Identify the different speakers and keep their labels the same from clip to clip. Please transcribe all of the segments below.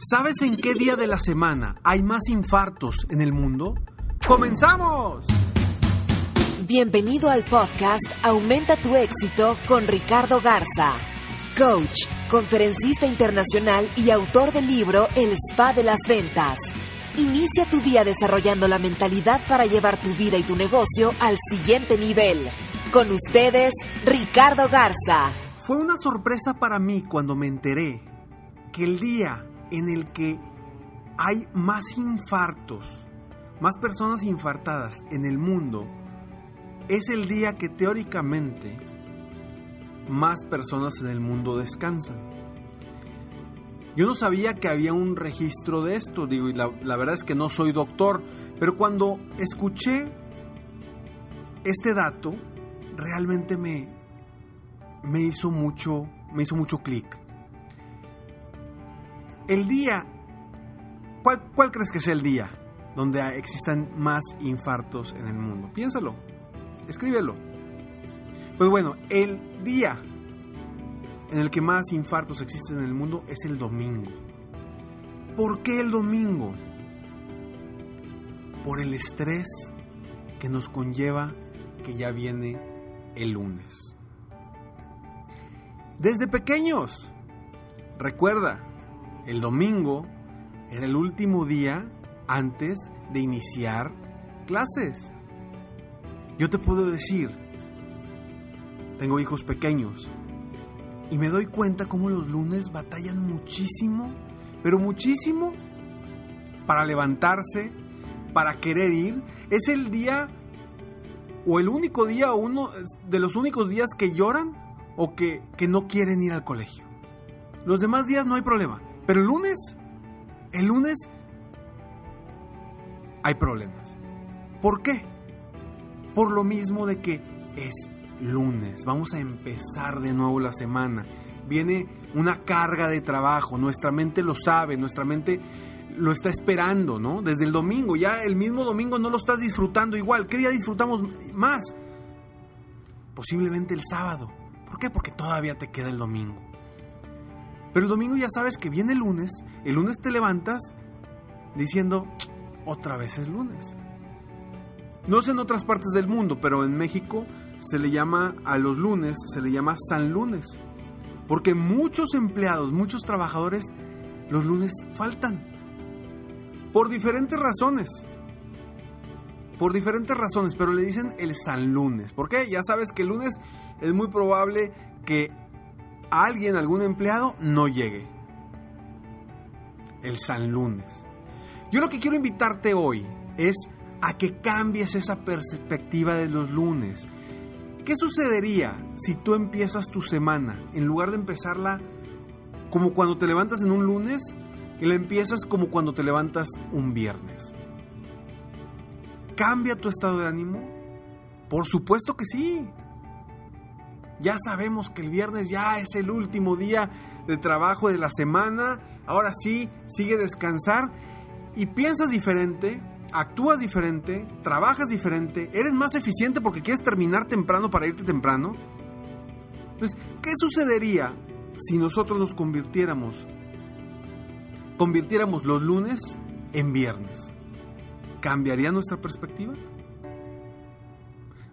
Speaker 1: ¿Sabes en qué día de la semana hay más infartos en el mundo? ¡Comenzamos!
Speaker 2: Bienvenido al podcast Aumenta tu éxito con Ricardo Garza, coach, conferencista internacional y autor del libro El Spa de las Ventas. Inicia tu día desarrollando la mentalidad para llevar tu vida y tu negocio al siguiente nivel. Con ustedes, Ricardo Garza.
Speaker 1: Fue una sorpresa para mí cuando me enteré que el día en el que hay más infartos, más personas infartadas en el mundo, es el día que teóricamente más personas en el mundo descansan. Yo no sabía que había un registro de esto, digo, y la, la verdad es que no soy doctor, pero cuando escuché este dato, realmente me, me hizo mucho, me hizo mucho clic el día, ¿cuál, ¿cuál, crees que es el día donde existan más infartos en el mundo? Piénsalo, escríbelo. Pues bueno, el día en el que más infartos existen en el mundo es el domingo. ¿Por qué el domingo? Por el estrés que nos conlleva que ya viene el lunes. Desde pequeños, recuerda, el domingo era el último día antes de iniciar clases. Yo te puedo decir, tengo hijos pequeños y me doy cuenta cómo los lunes batallan muchísimo, pero muchísimo, para levantarse, para querer ir. Es el día o el único día uno de los únicos días que lloran o que, que no quieren ir al colegio. Los demás días no hay problema. Pero el lunes, el lunes hay problemas. ¿Por qué? Por lo mismo de que es lunes. Vamos a empezar de nuevo la semana. Viene una carga de trabajo. Nuestra mente lo sabe, nuestra mente lo está esperando, ¿no? Desde el domingo. Ya el mismo domingo no lo estás disfrutando igual. ¿Qué día disfrutamos más? Posiblemente el sábado. ¿Por qué? Porque todavía te queda el domingo. Pero el domingo ya sabes que viene el lunes, el lunes te levantas diciendo, otra vez es lunes. No sé en otras partes del mundo, pero en México se le llama a los lunes, se le llama San Lunes. Porque muchos empleados, muchos trabajadores, los lunes faltan. Por diferentes razones. Por diferentes razones, pero le dicen el San Lunes. ¿Por qué? Ya sabes que el lunes es muy probable que alguien, algún empleado, no llegue. El San Lunes. Yo lo que quiero invitarte hoy es a que cambies esa perspectiva de los lunes. ¿Qué sucedería si tú empiezas tu semana, en lugar de empezarla como cuando te levantas en un lunes, y la empiezas como cuando te levantas un viernes? ¿Cambia tu estado de ánimo? Por supuesto que sí. Ya sabemos que el viernes ya es el último día de trabajo de la semana. Ahora sí, sigue descansar y piensas diferente, actúas diferente, trabajas diferente, eres más eficiente porque quieres terminar temprano para irte temprano. Entonces, ¿qué sucedería si nosotros nos convirtiéramos convirtiéramos los lunes en viernes? ¿Cambiaría nuestra perspectiva?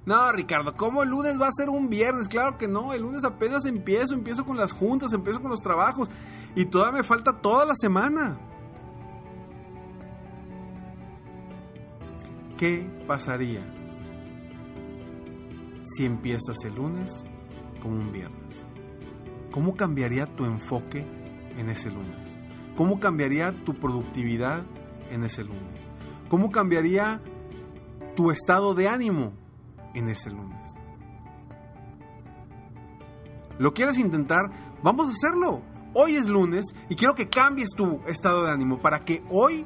Speaker 1: No, Ricardo, ¿cómo el lunes va a ser un viernes? Claro que no, el lunes apenas empiezo, empiezo con las juntas, empiezo con los trabajos y todavía me falta toda la semana. ¿Qué pasaría si empiezas el lunes como un viernes? ¿Cómo cambiaría tu enfoque en ese lunes? ¿Cómo cambiaría tu productividad en ese lunes? ¿Cómo cambiaría tu estado de ánimo en ese lunes? ¿Lo quieres intentar? Vamos a hacerlo. Hoy es lunes y quiero que cambies tu estado de ánimo para que hoy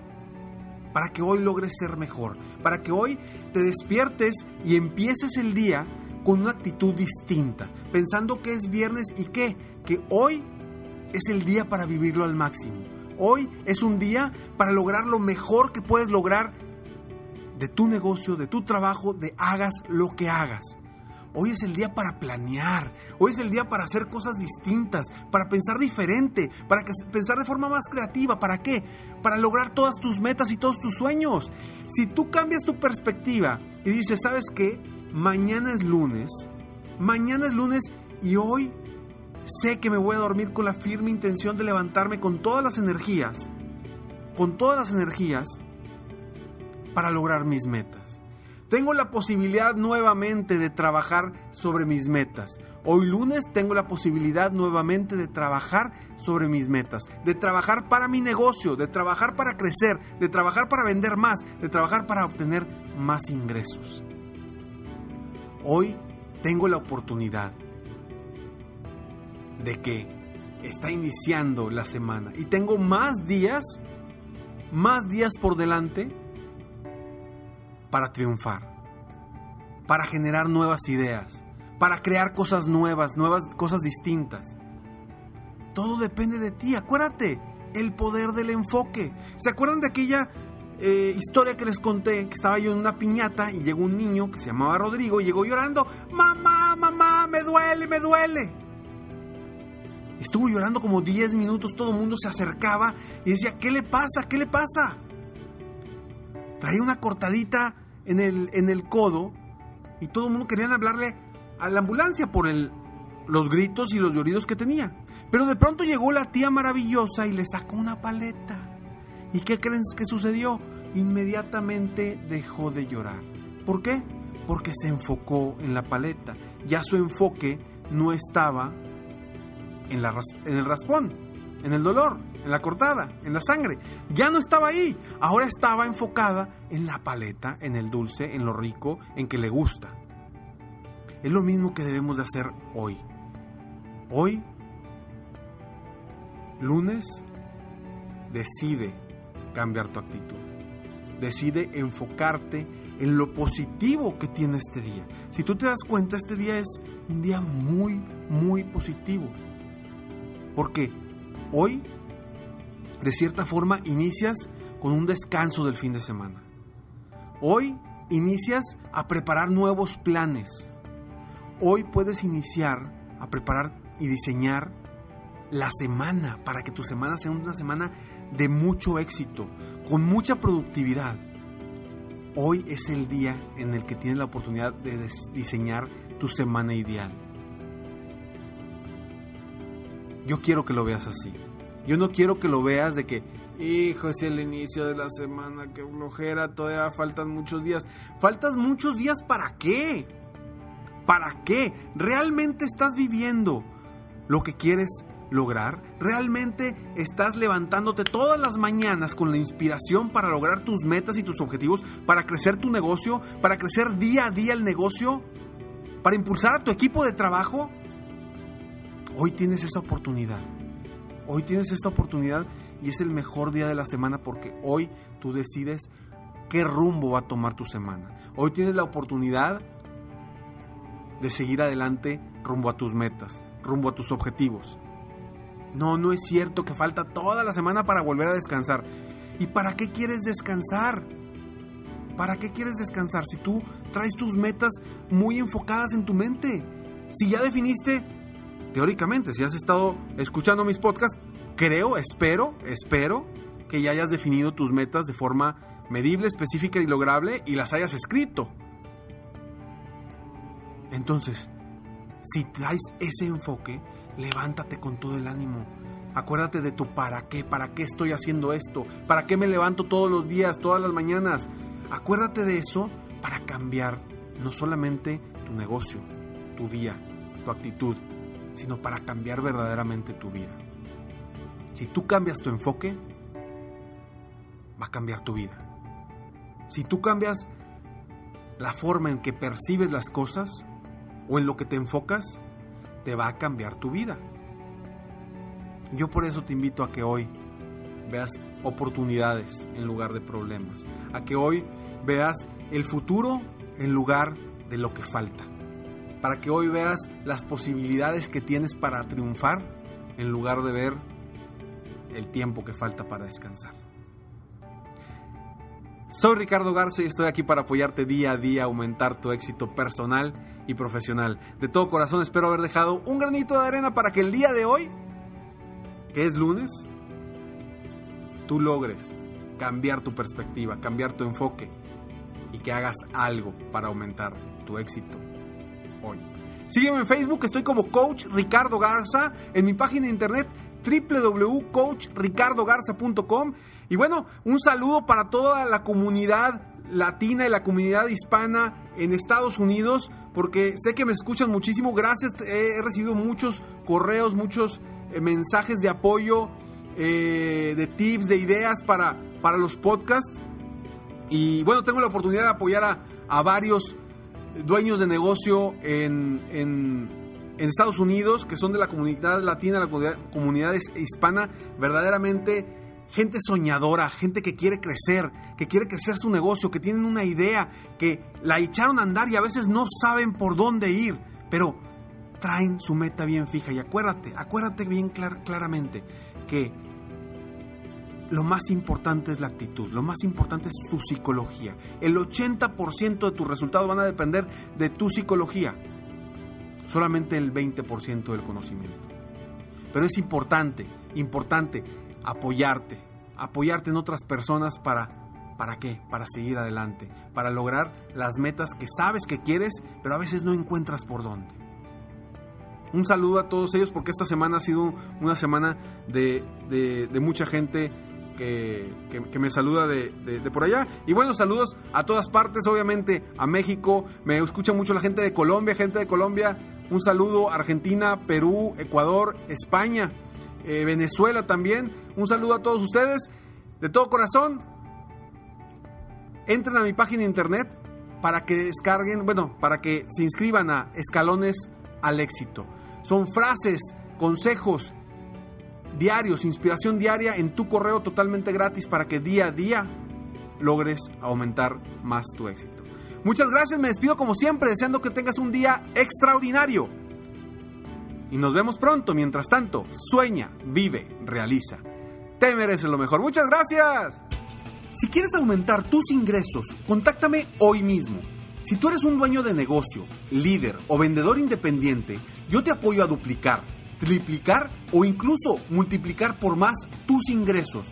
Speaker 1: para que hoy logres ser mejor, para que hoy te despiertes y empieces el día con una actitud distinta, pensando que es viernes y qué, que hoy es el día para vivirlo al máximo. Hoy es un día para lograr lo mejor que puedes lograr de tu negocio, de tu trabajo, de hagas lo que hagas. Hoy es el día para planear, hoy es el día para hacer cosas distintas, para pensar diferente, para pensar de forma más creativa. ¿Para qué? Para lograr todas tus metas y todos tus sueños. Si tú cambias tu perspectiva y dices, ¿sabes qué? Mañana es lunes, mañana es lunes y hoy sé que me voy a dormir con la firme intención de levantarme con todas las energías, con todas las energías para lograr mis metas. Tengo la posibilidad nuevamente de trabajar sobre mis metas. Hoy lunes tengo la posibilidad nuevamente de trabajar sobre mis metas, de trabajar para mi negocio, de trabajar para crecer, de trabajar para vender más, de trabajar para obtener más ingresos. Hoy tengo la oportunidad de que está iniciando la semana y tengo más días, más días por delante para triunfar, para generar nuevas ideas, para crear cosas nuevas, nuevas cosas distintas. Todo depende de ti, acuérdate, el poder del enfoque. ¿Se acuerdan de aquella eh, historia que les conté? Que estaba yo en una piñata y llegó un niño que se llamaba Rodrigo y llegó llorando, mamá, mamá, me duele, me duele. Estuvo llorando como 10 minutos, todo el mundo se acercaba y decía, ¿qué le pasa? ¿Qué le pasa? Traía una cortadita en el, en el codo y todo el mundo quería hablarle a la ambulancia por el, los gritos y los lloridos que tenía. Pero de pronto llegó la tía maravillosa y le sacó una paleta. ¿Y qué creen que sucedió? Inmediatamente dejó de llorar. ¿Por qué? Porque se enfocó en la paleta. Ya su enfoque no estaba en, la, en el raspón, en el dolor, en la cortada, en la sangre. Ya no estaba ahí. Ahora estaba enfocada en la paleta, en el dulce, en lo rico, en que le gusta. Es lo mismo que debemos de hacer hoy. Hoy, lunes, decide cambiar tu actitud. Decide enfocarte en lo positivo que tiene este día. Si tú te das cuenta, este día es un día muy, muy positivo. Porque hoy de cierta forma inicias con un descanso del fin de semana. Hoy inicias a preparar nuevos planes. Hoy puedes iniciar a preparar y diseñar la semana para que tu semana sea una semana de mucho éxito, con mucha productividad. Hoy es el día en el que tienes la oportunidad de diseñar tu semana ideal. Yo quiero que lo veas así. Yo no quiero que lo veas de que, hijo, es el inicio de la semana, qué flojera, todavía faltan muchos días. ¿Faltan muchos días para qué? ¿Para qué? ¿Realmente estás viviendo lo que quieres lograr? ¿Realmente estás levantándote todas las mañanas con la inspiración para lograr tus metas y tus objetivos, para crecer tu negocio, para crecer día a día el negocio, para impulsar a tu equipo de trabajo? Hoy tienes esa oportunidad. Hoy tienes esta oportunidad y es el mejor día de la semana porque hoy tú decides qué rumbo va a tomar tu semana. Hoy tienes la oportunidad de seguir adelante rumbo a tus metas, rumbo a tus objetivos. No, no es cierto que falta toda la semana para volver a descansar. ¿Y para qué quieres descansar? ¿Para qué quieres descansar si tú traes tus metas muy enfocadas en tu mente? Si ya definiste teóricamente, si has estado escuchando mis podcasts, creo, espero, espero que ya hayas definido tus metas de forma medible, específica y lograble y las hayas escrito. Entonces, si traes ese enfoque, levántate con todo el ánimo. Acuérdate de tu para qué, para qué estoy haciendo esto, para qué me levanto todos los días, todas las mañanas. Acuérdate de eso para cambiar no solamente tu negocio, tu día, tu actitud, sino para cambiar verdaderamente tu vida. Si tú cambias tu enfoque, va a cambiar tu vida. Si tú cambias la forma en que percibes las cosas o en lo que te enfocas, te va a cambiar tu vida. Yo por eso te invito a que hoy veas oportunidades en lugar de problemas, a que hoy veas el futuro en lugar de lo que falta, para que hoy veas las posibilidades que tienes para triunfar en lugar de ver el tiempo que falta para descansar. Soy Ricardo Garza y estoy aquí para apoyarte día a día aumentar tu éxito personal y profesional. De todo corazón espero haber dejado un granito de arena para que el día de hoy, que es lunes, tú logres cambiar tu perspectiva, cambiar tu enfoque y que hagas algo para aumentar tu éxito hoy. Sígueme en Facebook, estoy como Coach Ricardo Garza, en mi página de internet www.coachricardogarza.com. Y bueno, un saludo para toda la comunidad latina y la comunidad hispana en Estados Unidos, porque sé que me escuchan muchísimo. Gracias, he recibido muchos correos, muchos eh, mensajes de apoyo, eh, de tips, de ideas para, para los podcasts. Y bueno, tengo la oportunidad de apoyar a, a varios dueños de negocio en, en en Estados Unidos, que son de la comunidad latina, la comunidad, hispana, verdaderamente gente soñadora, gente que quiere crecer, que quiere crecer su negocio, que tienen una idea, que la echaron a andar y a veces no saben por dónde ir, pero traen su meta bien fija. Y acuérdate, acuérdate bien claramente que lo más importante es la actitud, lo más importante es tu psicología. El 80% de tus resultados van a depender de tu psicología solamente el 20% del conocimiento. Pero es importante, importante apoyarte, apoyarte en otras personas para ¿Para qué? Para seguir adelante, para lograr las metas que sabes que quieres, pero a veces no encuentras por dónde. Un saludo a todos ellos porque esta semana ha sido una semana de, de mucha gente que, me saluda de, por allá. Y bueno, saludos a todas partes, obviamente a México. Me escucha mucho la gente de Colombia, gente de Colombia. Un saludo a Argentina, Perú, Ecuador, España, eh, Venezuela también. Un saludo a todos ustedes. De todo corazón, entren a mi página de internet para que descarguen, bueno, para que se inscriban a Escalones al Éxito. Son frases, consejos, diarios, inspiración diaria en tu correo totalmente gratis para que día a día logres aumentar más tu éxito. Muchas gracias, me despido como siempre deseando que tengas un día extraordinario. Y nos vemos pronto, mientras tanto, sueña, vive, realiza. Te mereces lo mejor. Muchas gracias. Si quieres aumentar tus ingresos, contáctame hoy mismo. Si tú eres un dueño de negocio, líder o vendedor independiente, yo te apoyo a duplicar triplicar o incluso multiplicar por más tus ingresos.